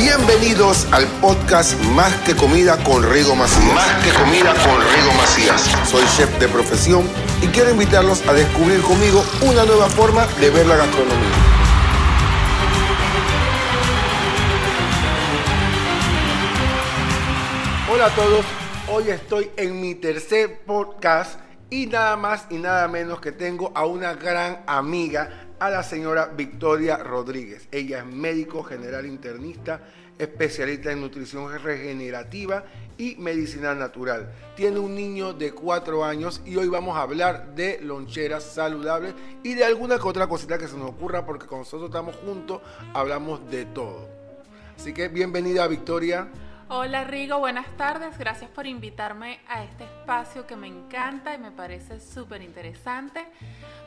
Bienvenidos al podcast Más que Comida con Rigo Macías. Más que comida con Rigo Macías. Soy chef de profesión y quiero invitarlos a descubrir conmigo una nueva forma de ver la gastronomía. Hola a todos, hoy estoy en mi tercer podcast y nada más y nada menos que tengo a una gran amiga, a la señora Victoria Rodríguez. Ella es médico general internista, especialista en nutrición regenerativa y medicina natural. Tiene un niño de cuatro años y hoy vamos a hablar de loncheras saludables y de alguna que otra cosita que se nos ocurra porque con nosotros estamos juntos, hablamos de todo. Así que bienvenida Victoria. Hola Rigo, buenas tardes. Gracias por invitarme a este espacio que me encanta y me parece súper interesante.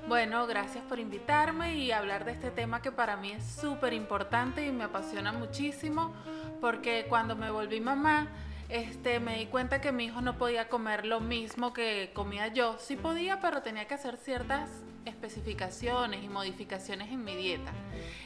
Bueno, gracias por invitarme y hablar de este tema que para mí es súper importante y me apasiona muchísimo porque cuando me volví mamá, este, me di cuenta que mi hijo no podía comer lo mismo que comía yo. Sí podía, pero tenía que hacer ciertas especificaciones y modificaciones en mi dieta.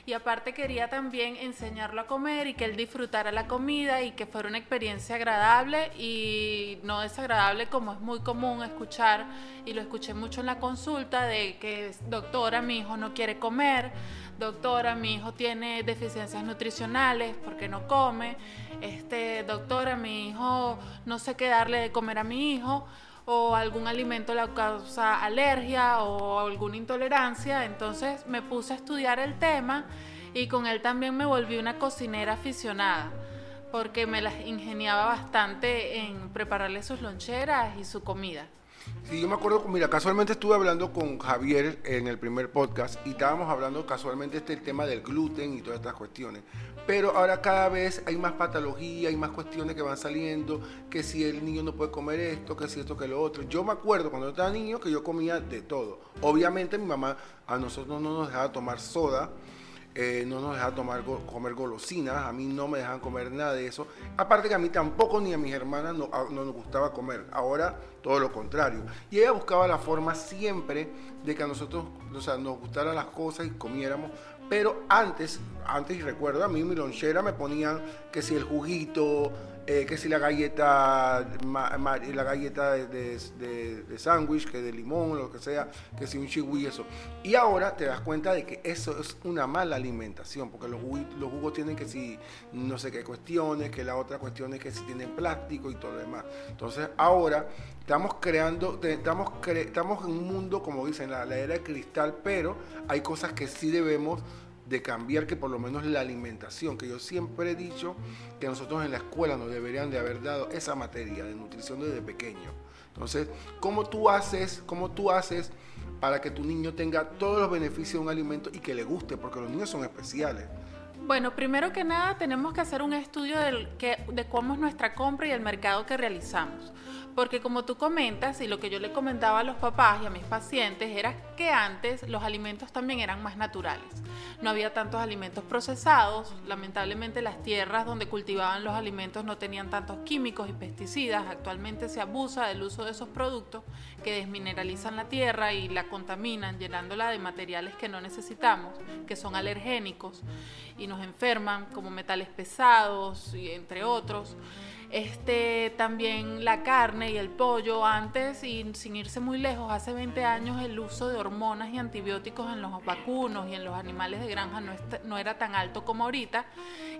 Y aparte quería también enseñarlo a comer y que él disfrutara la comida y que fuera una experiencia agradable y no desagradable como es muy común escuchar y lo escuché mucho en la consulta de que doctora mi hijo no quiere comer, doctora mi hijo tiene deficiencias nutricionales porque no come, este doctora mi hijo no sé qué darle de comer a mi hijo o algún alimento le causa alergia o alguna intolerancia. Entonces me puse a estudiar el tema y con él también me volví una cocinera aficionada porque me las ingeniaba bastante en prepararle sus loncheras y su comida. Sí, yo me acuerdo, mira, casualmente estuve hablando con Javier en el primer podcast y estábamos hablando casualmente este tema del gluten y todas estas cuestiones. Pero ahora cada vez hay más patología, hay más cuestiones que van saliendo, que si el niño no puede comer esto, que si esto, que lo otro. Yo me acuerdo cuando yo estaba niño que yo comía de todo. Obviamente mi mamá a nosotros no nos dejaba tomar soda, eh, no nos dejaban tomar, comer golosinas, a mí no me dejaban comer nada de eso. Aparte que a mí tampoco ni a mis hermanas no, no, nos gustaba comer. Ahora todo lo contrario. Y ella buscaba la forma siempre de que a nosotros o sea, nos gustaran las cosas y comiéramos. Pero antes, antes y recuerdo, a mí mi lonchera me ponían que si el juguito, eh, que si la galleta, la galleta de, de, sándwich, que de limón, lo que sea, que si un chihui, eso. Y ahora te das cuenta de que eso es una mala alimentación, porque los jugos, tienen que si no sé qué cuestiones, que la otra cuestión es que si tienen plástico y todo lo demás. Entonces ahora estamos creando, estamos, estamos en un mundo, como dicen, la era de cristal, pero hay cosas que sí debemos de cambiar que por lo menos la alimentación, que yo siempre he dicho que nosotros en la escuela nos deberían de haber dado esa materia de nutrición desde pequeño. Entonces, ¿cómo tú haces, cómo tú haces para que tu niño tenga todos los beneficios de un alimento y que le guste? Porque los niños son especiales. Bueno, primero que nada tenemos que hacer un estudio del que, de cómo es nuestra compra y el mercado que realizamos. Porque como tú comentas, y lo que yo le comentaba a los papás y a mis pacientes era que antes los alimentos también eran más naturales. No había tantos alimentos procesados, lamentablemente las tierras donde cultivaban los alimentos no tenían tantos químicos y pesticidas. Actualmente se abusa del uso de esos productos que desmineralizan la tierra y la contaminan, llenándola de materiales que no necesitamos, que son alergénicos y nos enferman, como metales pesados y entre otros. Este, también la carne y el pollo, antes y sin irse muy lejos, hace 20 años el uso de hormonas y antibióticos en los vacunos y en los animales de granja no, no era tan alto como ahorita.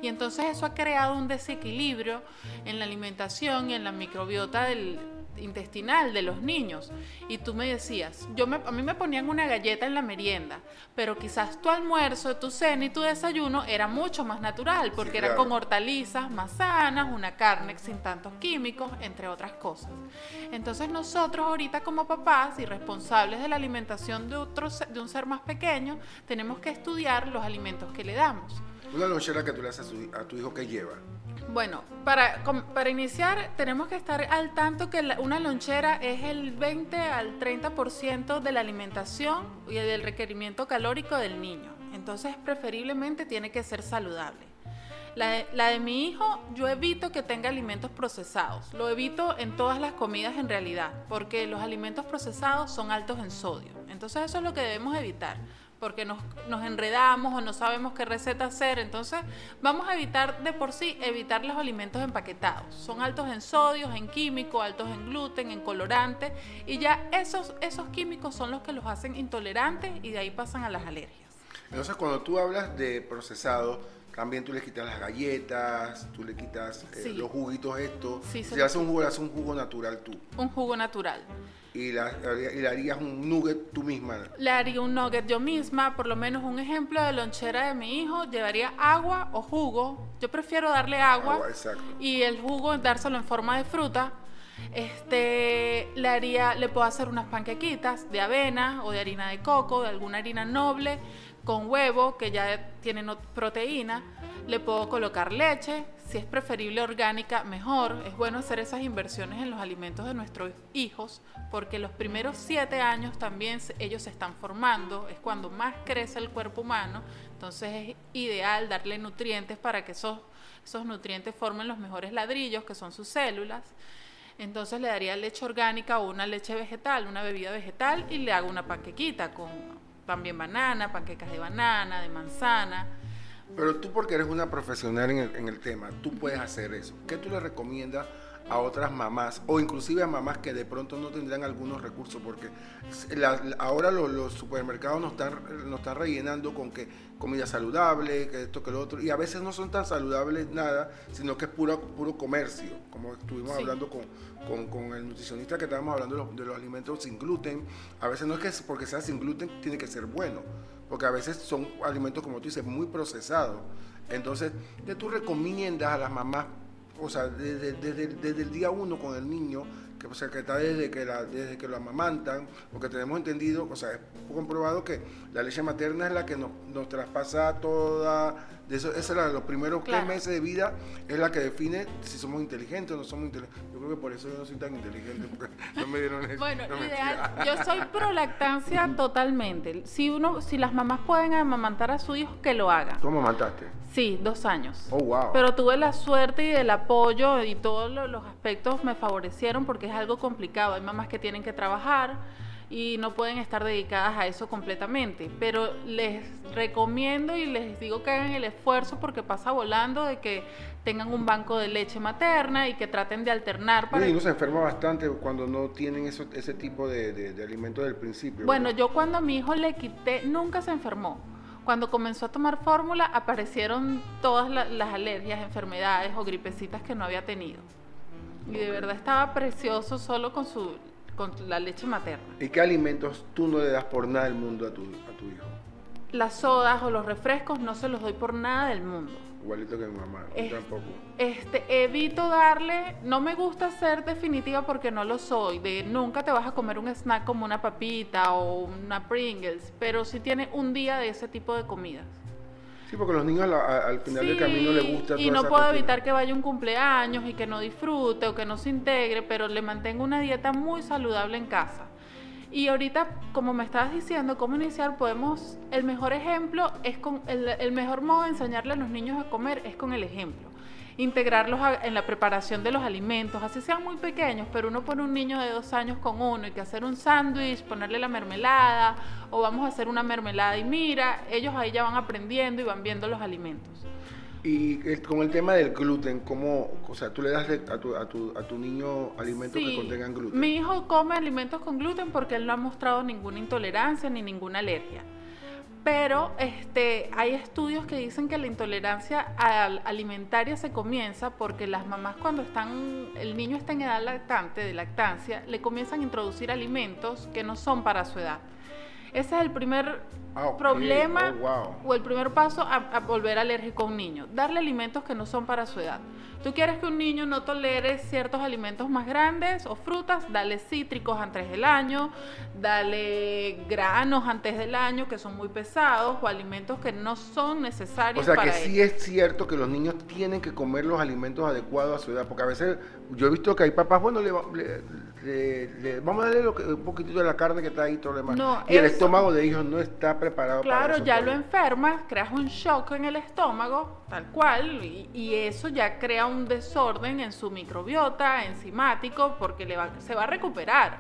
Y entonces eso ha creado un desequilibrio en la alimentación y en la microbiota del, intestinal de los niños. Y tú me decías, yo a mí me ponían una galleta en la merienda, pero quizás tu almuerzo, tu cena y tu desayuno era mucho más natural, porque era con hortalizas más sanas, una carne sin tantos químicos, entre otras cosas. Entonces nosotros ahorita como papás y responsables de la alimentación de, otro, de un ser más pequeño, tenemos que estudiar los alimentos que le damos. Una lonchera que tú le haces a tu hijo que lleva. Bueno, para, para iniciar tenemos que estar al tanto que una lonchera es el 20 al 30% de la alimentación y del requerimiento calórico del niño. Entonces preferiblemente tiene que ser saludable. La de, la de, mi hijo, yo evito que tenga alimentos procesados. Lo evito en todas las comidas en realidad, porque los alimentos procesados son altos en sodio. Entonces eso es lo que debemos evitar porque nos, nos enredamos o no sabemos qué receta hacer. Entonces, vamos a evitar de por sí, evitar los alimentos empaquetados. Son altos en sodios, en químicos, altos en gluten, en colorantes, y ya esos, esos químicos son los que los hacen intolerantes y de ahí pasan a las alergias. Entonces, cuando tú hablas de procesado, también tú le quitas las galletas, tú le quitas eh, Sí. los juguitos estos. Sí, si haces un jugo, le haces un jugo natural tú. Un jugo natural. Y, la- y le harías un nugget tú misma. Le haría un nugget yo misma, por lo menos un ejemplo de lonchera de mi hijo, llevaría agua o jugo. Yo prefiero darle agua, y el jugo dárselo en forma de fruta. Este, le haría, le puedo hacer unas panquequitas de avena o de harina de coco, de alguna harina noble, con huevo que ya tiene proteína. Le puedo colocar leche, si es preferible orgánica, mejor. Es bueno hacer esas inversiones en los alimentos de nuestros hijos, porque los primeros siete años también ellos se están formando, es cuando más crece el cuerpo humano, entonces es ideal darle nutrientes para que esos, esos nutrientes formen los mejores ladrillos, que son sus células. Entonces le daría leche orgánica o una leche vegetal, una bebida vegetal, y le hago una panquequita con también banana, panquecas de banana, de manzana. Pero tú porque eres una profesional en el, en el tema, tú puedes hacer eso. ¿Qué tú le recomiendas a otras mamás o inclusive a mamás que de pronto no tendrán algunos recursos? Porque la- la- ahora los, los supermercados nos están, nos están rellenando con que comida saludable, que esto, que lo otro, y a veces no son tan saludables nada, sino que es puro, puro comercio, como estuvimos Sí. hablando con, con- con el nutricionista que estábamos hablando de los, de los alimentos sin gluten. A veces no es que porque sea sin gluten tiene que ser bueno porque a veces son alimentos, como tú dices, muy procesados. Entonces, ¿qué tú recomiendas a las mamás, o sea, desde, desde- desde el día uno con el niño, que, o sea, que está desde que, la, desde que lo amamantan, porque tenemos entendido, o sea, es comprobado que la leche materna es la que nos, nos traspasa toda, eso, esa es la de los primeros Claro. tres meses de vida, es la que define si somos inteligentes o no somos inteligentes. Yo creo que por eso yo no soy tan inteligente, porque no me dieron eso. Bueno, No, ideal. Yo soy pro lactancia totalmente. Si uno, si las mamás pueden amamantar a su hijo, que lo hagan. ¿Tú amamantaste? Sí, dos años. Oh, wow. Pero tuve la suerte y el apoyo y todos lo- los aspectos me favorecieron porque es algo complicado. Hay mamás que tienen que trabajar y no pueden estar dedicadas a eso completamente. Pero les recomiendo y les digo que hagan el esfuerzo porque pasa volando de que tengan un banco de leche materna y que traten de alternar para y uno se enferma bastante cuando no tienen eso, ese tipo de, de, de alimentos del principio. Bueno, ¿verdad? yo cuando a mi hijo le quité, nunca se enfermó. Cuando comenzó a tomar fórmula, aparecieron todas la- las alergias, enfermedades o gripecitas que no había tenido. Y de verdad estaba precioso solo con su con la leche materna. ¿Y qué alimentos tú no le das por nada del mundo a tu, a tu hijo? Las sodas o los refrescos no se los doy por nada del mundo. Igualito que mi mamá, yo Es- tampoco. Este, evito darle, no me gusta ser definitiva porque no lo soy, de nunca te vas a comer un snack como una papita o una Pringles, pero sí tiene un día de ese tipo de comidas. Sí, porque a los niños al final del camino les gusta y toda no esa puedo evitar que vaya un cumpleaños y que no disfrute o que no se integre, pero le mantengo una dieta muy saludable en casa. Y ahorita, como me estabas diciendo, cómo iniciar, podemos, el mejor ejemplo es con, el, mejor modo de enseñarle a los niños a comer es con el ejemplo. Integrarlos en la preparación de los alimentos, así sean muy pequeños, pero uno pone un niño de dos años con uno y que hacer un sándwich, ponerle la mermelada, o vamos a hacer una mermelada y mira, ellos ahí ya van aprendiendo y van viendo los alimentos. Y el- con el tema del gluten, ¿cómo, o sea, tú le das a tu, a tu, a tu niño alimentos que Sí. contengan gluten? Mi hijo come alimentos con gluten porque él no ha mostrado ninguna intolerancia ni ninguna alergia. Pero este, hay estudios que dicen que la intolerancia al- alimentaria se comienza porque las mamás cuando están, el niño está en edad lactante, de lactancia, le comienzan a introducir alimentos que no son para su edad. Ese es el primer Ah, problema Oh, wow. o el primer paso a, a volver alérgico a un niño. Darle alimentos que no son para su edad. Tú quieres que un niño no tolere ciertos alimentos más grandes o frutas, dale cítricos antes del año, dale granos antes del año que son muy pesados o alimentos que no son O necesarios sea que para sí ellos. es cierto que los niños tienen que comer los alimentos adecuados a su edad, porque a veces yo he visto que hay papás, bueno, le, va- le- le- le- vamos a darle lo que- un poquito de la carne que está ahí todo lo demás. No, y el eso- estómago de ellos no está preparado para Claro, ya lo todavía. enfermas, creas un shock en el estómago, tal cual, y, y eso ya crea un desorden en su microbiota enzimático porque le va- se va a recuperar.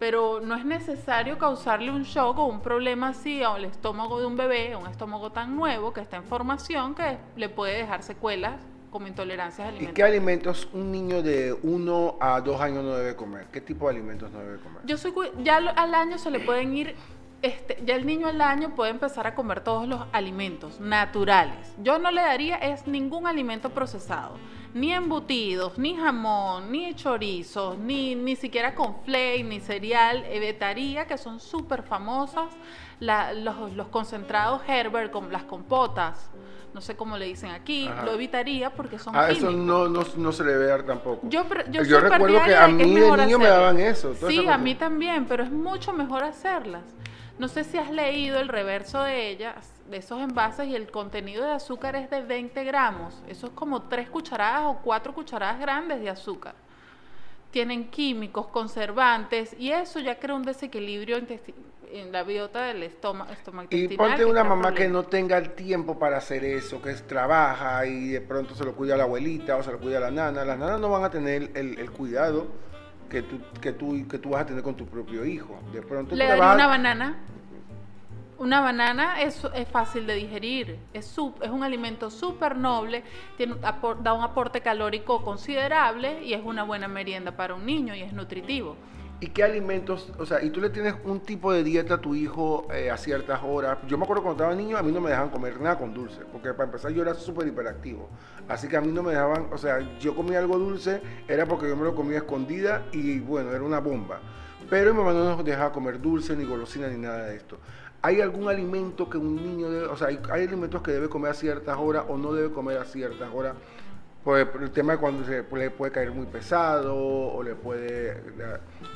pero no es necesario causarle un shock o un problema así al estómago de un bebé, un estómago tan nuevo que está en formación que le puede dejar secuelas como intolerancias ¿Y alimentarias. qué alimentos un niño de 1 a 2 años no debe comer? ¿Qué tipo de alimentos no debe comer? Yo soy ya lo- al año se le pueden ir este, ya el niño al año puede empezar a comer todos los alimentos naturales. Yo no le daría es ningún alimento procesado, ni embutidos, ni jamón, ni chorizos, ni ni siquiera con flake, ni cereal. Evitaría que son súper famosas la- los, los concentrados Herbert con las compotas. No sé cómo le dicen aquí, Ajá. lo evitaría porque son Ah, eso no, no, no se le debe dar tampoco. Yo, yo, Yo recuerdo que a mí de niño me daban eso, Sí, a mí también, pero es mucho mejor hacerlas. No sé si has leído el reverso de ellas, de esos envases, y el contenido de azúcar es de 20 gramos. Eso es como 3 cucharadas o 4 cucharadas grandes de azúcar. Tienen químicos, conservantes, y eso ya crea un desequilibrio en la biota del estómago, Y ponte una mamá que problemas. no tenga el tiempo para hacer eso, que es- trabaja y de pronto se lo cuida la abuelita o se lo cuida la nana. Las nanas no van a tener el, el cuidado que tú, que, tú, que tú vas a tener con tu propio hijo. De pronto Le daría vas una banana. Una banana es, es fácil de digerir, es, sup- es un alimento súper noble, tiene, da un aporte calórico considerable y es una buena merienda para un niño y es nutritivo. ¿Y qué alimentos? O sea, y tú le tienes un tipo de dieta a tu hijo eh, a ciertas horas. Yo me acuerdo cuando estaba niño, a mí no me dejaban comer nada con dulce, porque para empezar yo era súper hiperactivo. Así que a mí no me dejaban, o sea, yo comía algo dulce, era porque yo me lo comía escondida y bueno, era una bomba. Pero mi mamá no nos dejaba comer dulce, ni golosina, ni nada de esto. ¿Hay algún alimento que un niño debe, o sea, hay, hay alimentos que debe comer a ciertas horas o no debe comer a ciertas horas? Por el, por el tema de cuando se pues, le puede caer muy pesado o le puede,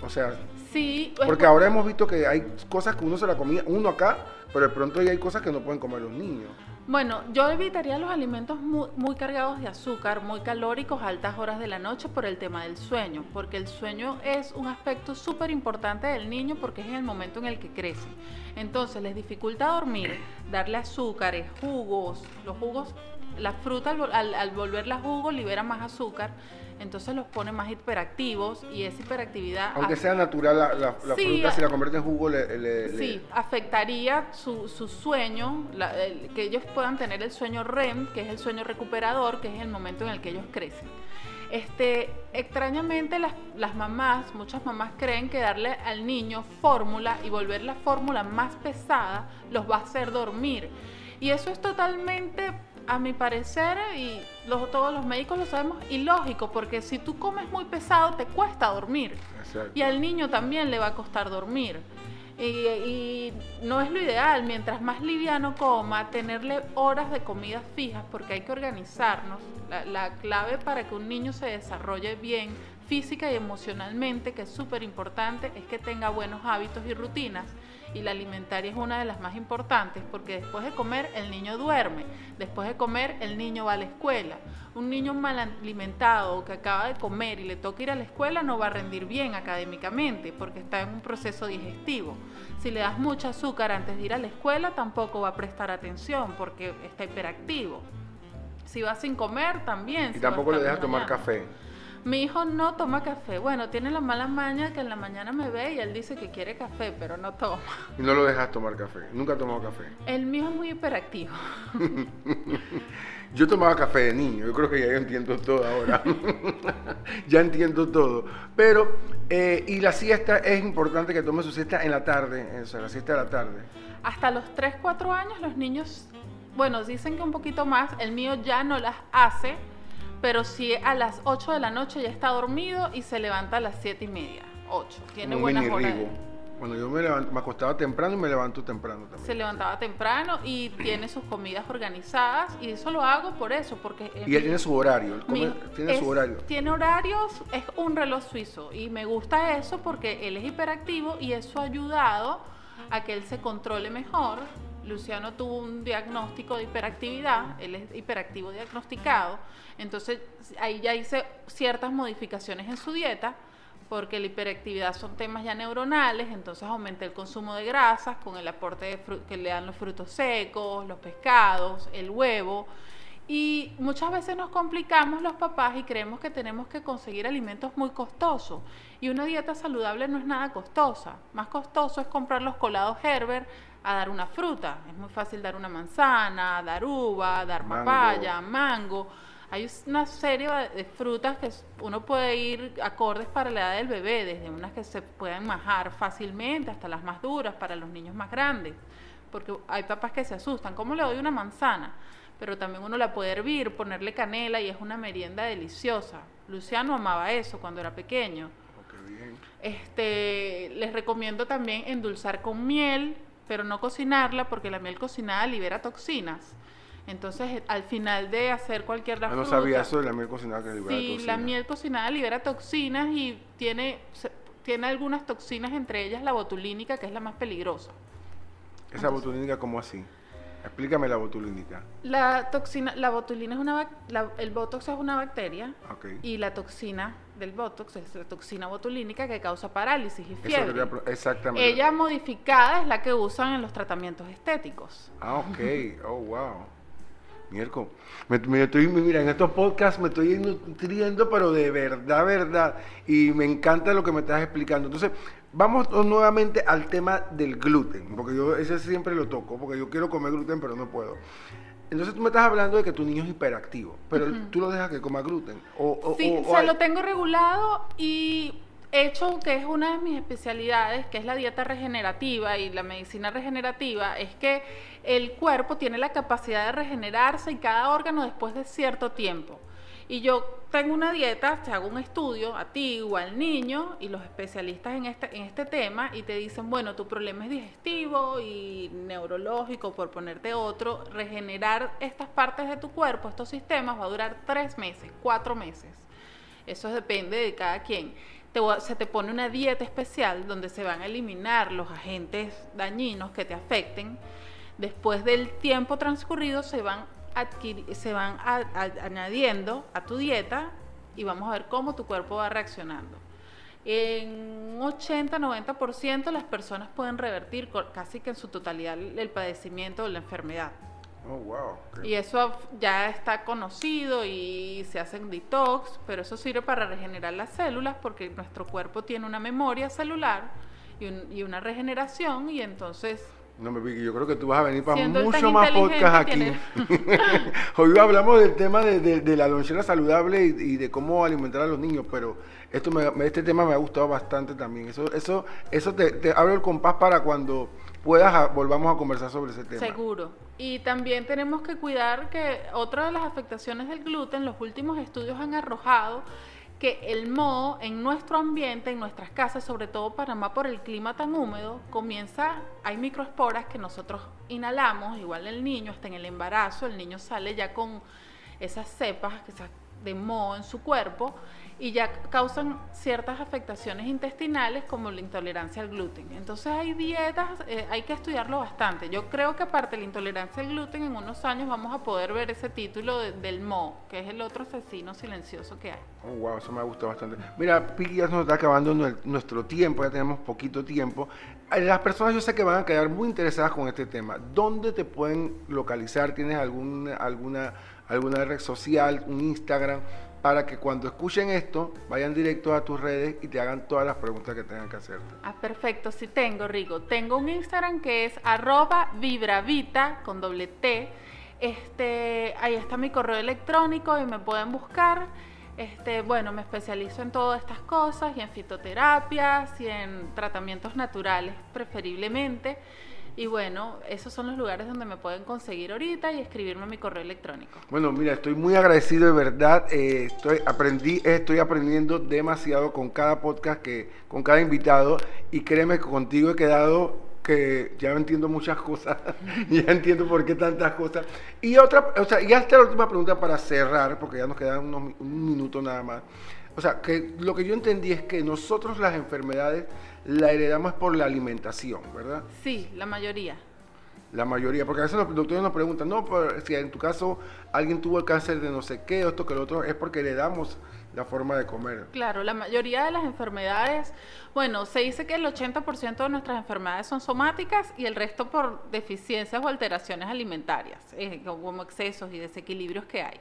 o sea, Sí, es porque ahora hemos visto que hay cosas que uno se la comía, uno acá, pero de pronto ya hay cosas que no pueden comer los niños. Bueno, yo evitaría los alimentos muy, muy cargados de azúcar, muy calóricos a altas horas de la noche por el tema del sueño, porque el sueño es un aspecto súper importante del niño porque es en el momento en el que crece. Entonces les dificulta dormir, darle azúcares, jugos, los jugos, la fruta al, al, al volverla jugo libera más azúcar, entonces los pone más hiperactivos y esa hiperactividad... Aunque sea natural la, la- la Sí, fruta, si la convierte en jugo, le, le- le- Sí, afectaría su, su sueño, la- el- que ellos puedan tener el sueño REM, que es el sueño recuperador, que es el momento en el que ellos crecen. Este, extrañamente las, las mamás, muchas mamás creen que darle al niño fórmula y volver la fórmula más pesada los va a hacer dormir. Y eso es totalmente, a mi parecer, y los- todos los médicos lo sabemos, ilógico, porque si tú comes muy pesado te cuesta dormir. Exacto. Y al niño también le va a costar dormir. Y, y no es lo ideal, mientras más liviano coma, tenerle horas de comidas fijas, porque hay que organizarnos. La, la clave para que un niño se desarrolle bien física y emocionalmente, que es súper importante, es que tenga buenos hábitos y rutinas. Y la alimentaria es una de las más importantes, porque después de comer el niño duerme, después de comer el niño va a la escuela. Un niño mal alimentado que acaba de comer y le toca ir a la escuela no va a rendir bien académicamente porque está en un proceso digestivo. Si le das mucho azúcar antes de ir a la escuela tampoco va a prestar atención porque está hiperactivo. Si va sin comer también. Y tampoco le dejas tomar café. Mi hijo no toma café. Bueno, tiene la mala maña que en la mañana me ve y él dice que quiere café, pero no toma. Y no lo dejas tomar café. Nunca ha tomado café. El mío es muy hiperactivo. Yo tomaba café de niño, yo creo que ya yo entiendo todo ahora. ya entiendo todo. Pero, eh, y la siesta es importante que tome su siesta en la tarde, o sea, la siesta de la tarde. Hasta los 3, 4 años los niños, bueno, dicen que un poquito más, el mío ya no las hace, pero sí a las 8 de la noche ya está dormido y se levanta a las 7 y media, 8. Tiene un buenas horas. Bueno, yo me, levanto- me acostaba temprano y me levanto temprano también. Se levantaba temprano y tiene sus comidas organizadas y eso lo hago por eso, porque... Y él tiene su horario, él come- tiene su es- horario. Tiene horarios, es un reloj suizo y me gusta eso porque él es hiperactivo y eso ha ayudado a que él se controle mejor. Luciano tuvo un diagnóstico de hiperactividad, él es hiperactivo diagnosticado, entonces ahí ya hice ciertas modificaciones en su dieta porque la hiperactividad son temas ya neuronales, entonces aumenté el consumo de grasas con el aporte de que le dan los frutos secos, los pescados, el huevo Y muchas veces nos complicamos los papás y creemos que tenemos que conseguir alimentos muy costosos. Y una dieta saludable no es nada costosa. Más costoso es comprar los colados Herbert a dar una fruta. Es muy fácil dar una manzana, dar uva, dar Mango. papaya, mango. Hay una serie de frutas que uno puede ir acordes para la edad del bebé, desde unas que se pueden majar fácilmente hasta las más duras para los niños más grandes. Porque hay papás que se asustan. ¿Cómo le doy una manzana? Pero también uno la puede hervir, ponerle canela y es una merienda deliciosa. Luciano amaba eso cuando era pequeño. Ok, bien. Este, les recomiendo también endulzar con miel, pero no cocinarla porque la miel cocinada libera toxinas. Entonces, al final de hacer cualquier la Ah, no fruta- sabía eso de la miel cocinada que libera Sí, toxina. la miel cocinada libera toxinas y tiene, tiene algunas toxinas, entre ellas la botulínica, que es la más peligrosa. Esa botulínica, ¿cómo así? Explícame la botulínica. La toxina, la botulina es una, la- el botox es una bacteria Ok. y la toxina del botox es la toxina botulínica que causa parálisis y Eso fiebre. pro- exactamente. Ella modificada es la que usan en los tratamientos estéticos. Ah, ok. Oh, wow. Me, me estoy, mira, en estos podcasts me estoy nutriendo, pero de verdad, verdad. Y me encanta lo que me estás explicando. Entonces, vamos nuevamente al tema del gluten, porque yo ese siempre lo toco, porque yo quiero comer gluten, pero no puedo. Entonces, tú me estás hablando de que tu niño es hiperactivo, pero tú lo dejas que coma gluten. O, o- Sí, o- o se hay- lo tengo regulado y hecho que es una de mis especialidades, que es la dieta regenerativa y la medicina regenerativa, es que el cuerpo tiene la capacidad de regenerarse y cada órgano después de cierto tiempo. Y yo tengo una dieta, te hago un estudio a ti o al niño y los especialistas en este, en este tema y te dicen, bueno, tu problema es digestivo y neurológico, por ponerte otro, regenerar estas partes de tu cuerpo, estos sistemas, va a durar tres meses, cuatro meses. Eso depende de cada quien. Se te pone una dieta especial donde se van a eliminar los agentes dañinos que te afecten. Después del tiempo transcurrido se van, se van a- a- añadiendo a tu dieta y vamos a ver cómo tu cuerpo va reaccionando. En 80-90% las personas pueden revertir casi que en su totalidad el padecimiento o la enfermedad. Oh, wow. Y eso ya está conocido y se hacen detox, pero eso sirve para regenerar las células porque nuestro cuerpo tiene una memoria celular y, un- y una regeneración y entonces No me Vicky, yo creo que tú vas a venir para Siendo mucho más podcast aquí. Hoy hablamos del tema de, de- de la lonchera saludable y, y de cómo alimentar a los niños, pero esto me- me- este tema me ha gustado bastante también. Eso, eso, eso te, te abro el compás para cuando puedas a- volvamos a conversar sobre ese tema. Seguro. Y también tenemos que cuidar que otra de las afectaciones del gluten, los últimos estudios han arrojado que el moho en nuestro ambiente, en nuestras casas, sobre todo Panamá por el clima tan húmedo, comienza, hay microesporas que nosotros inhalamos, igual el niño, hasta en el embarazo, el niño sale ya con esas cepas de moho en su cuerpo y ya causan ciertas afectaciones intestinales como la intolerancia al gluten. Entonces hay dietas, eh, hay que estudiarlo bastante. Yo creo que aparte de la intolerancia al gluten, en unos años vamos a poder ver ese título de- del moho, que es el otro asesino silencioso que hay. Oh, wow, eso me ha gustado bastante. Mira, Piqui, ya nos está acabando nue- nuestro tiempo, ya tenemos poquito tiempo. Eh, Las personas yo sé que van a quedar muy interesadas con este tema. ¿Dónde te pueden localizar? ¿Tienes algún, alguna, alguna red social, un Instagram, para que cuando escuchen esto vayan directo a tus redes y te hagan todas las preguntas que tengan que hacerte? Ah, perfecto, sí tengo, Rigo. Tengo un Instagram que es arroba vibravita con doble T. Este, ahí está mi correo electrónico y me pueden buscar. Este, bueno, me especializo en todas estas cosas y en fitoterapias y en tratamientos naturales preferiblemente. Y bueno, esos son los lugares donde me pueden conseguir ahorita y escribirme a mi correo electrónico. Bueno, mira, estoy muy agradecido de verdad. eh, estoy, aprendí, estoy aprendiendo demasiado con cada podcast, que, con cada invitado. Y créeme que contigo he quedado que ya entiendo muchas cosas. ya entiendo por qué tantas cosas. Y otra, o sea, y hasta la última pregunta para cerrar, porque ya nos quedan unos, un minuto nada más. O sea, que lo que yo entendí es que nosotros las enfermedades la heredamos por la alimentación, ¿verdad? Sí, la mayoría. la mayoría, porque a veces los doctores nos preguntan, no, pero si en tu caso alguien tuvo el cáncer de no sé qué, o esto que lo otro, es porque le damos la forma de comer. Claro, la mayoría de las enfermedades, bueno, se dice que el 80% de nuestras enfermedades son somáticas y el resto por deficiencias o alteraciones alimentarias, eh, como excesos y desequilibrios que hay.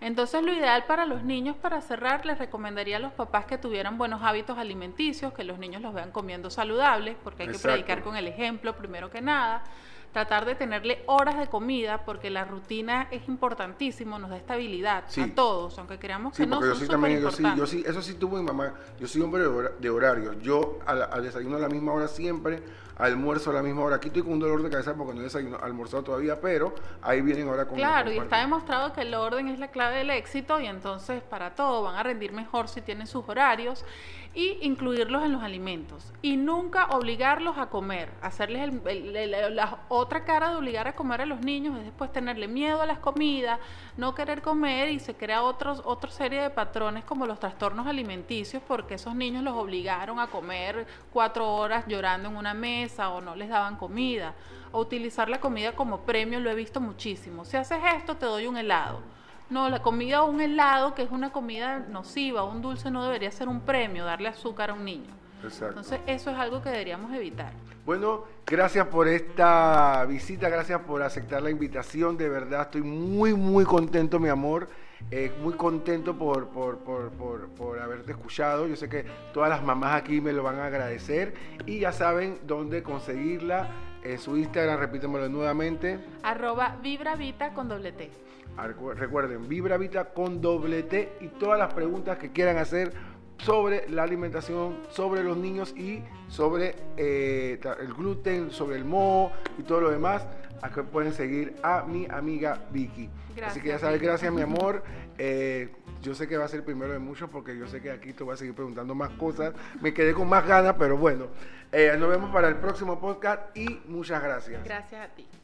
Entonces lo ideal para los niños, para cerrar, les recomendaría a los papás que tuvieran buenos hábitos alimenticios, que los niños los vean comiendo saludables, porque hay que predicar con el ejemplo primero que nada tratar de tenerle horas de comida, porque la rutina es importantísimo, nos da estabilidad a todos, aunque creamos que no. Yo sí también, yo sí, yo sí, eso sí tuvo mi mamá. Yo soy hombre de horario. Yo al, al desayuno a la misma hora siempre almuerzo a la misma hora. Aquí estoy con un dolor de cabeza porque no he almorzado todavía, pero ahí vienen ahora con Claro, y está demostrado que el orden es la clave del éxito y entonces para todo van a rendir mejor si tienen sus horarios y incluirlos en los alimentos y nunca obligarlos a comer, hacerles la otra cara de obligar a comer a los niños es después tenerle miedo a las comidas, no querer comer y se crea otros, otra serie de patrones como los trastornos alimenticios porque esos niños los obligaron a comer cuatro horas llorando en una mesa o no les daban comida, o utilizar la comida como premio, lo he visto muchísimo. Si haces esto, te doy un helado. No, la comida o un helado, que es una comida nociva, un dulce, no debería ser un premio, darle azúcar a un niño. Entonces, eso es algo que deberíamos evitar. Bueno, gracias por esta visita, gracias por aceptar la invitación. De verdad, estoy muy, muy contento, mi amor. Eh, muy contento por, por, por, por, haberte escuchado. Yo sé que todas las mamás aquí me lo van a agradecer. Y ya saben dónde conseguirla. En su Instagram, repítemelo nuevamente. Arroba Vibravita con doble T. Recuerden, Vibravita con doble T. Y todas las preguntas que quieran hacer sobre la alimentación, sobre los niños y sobre eh, el gluten, sobre el moho y todo lo demás. Aquí pueden seguir a mi amiga Vicky. Así que ya sabes, gracias mi amor. Eh, yo sé que va a ser el primero de muchos porque yo sé que aquí te voy a seguir preguntando más cosas. Me quedé con más ganas, pero bueno. Eh, nos vemos para el próximo podcast y muchas gracias. Gracias a ti.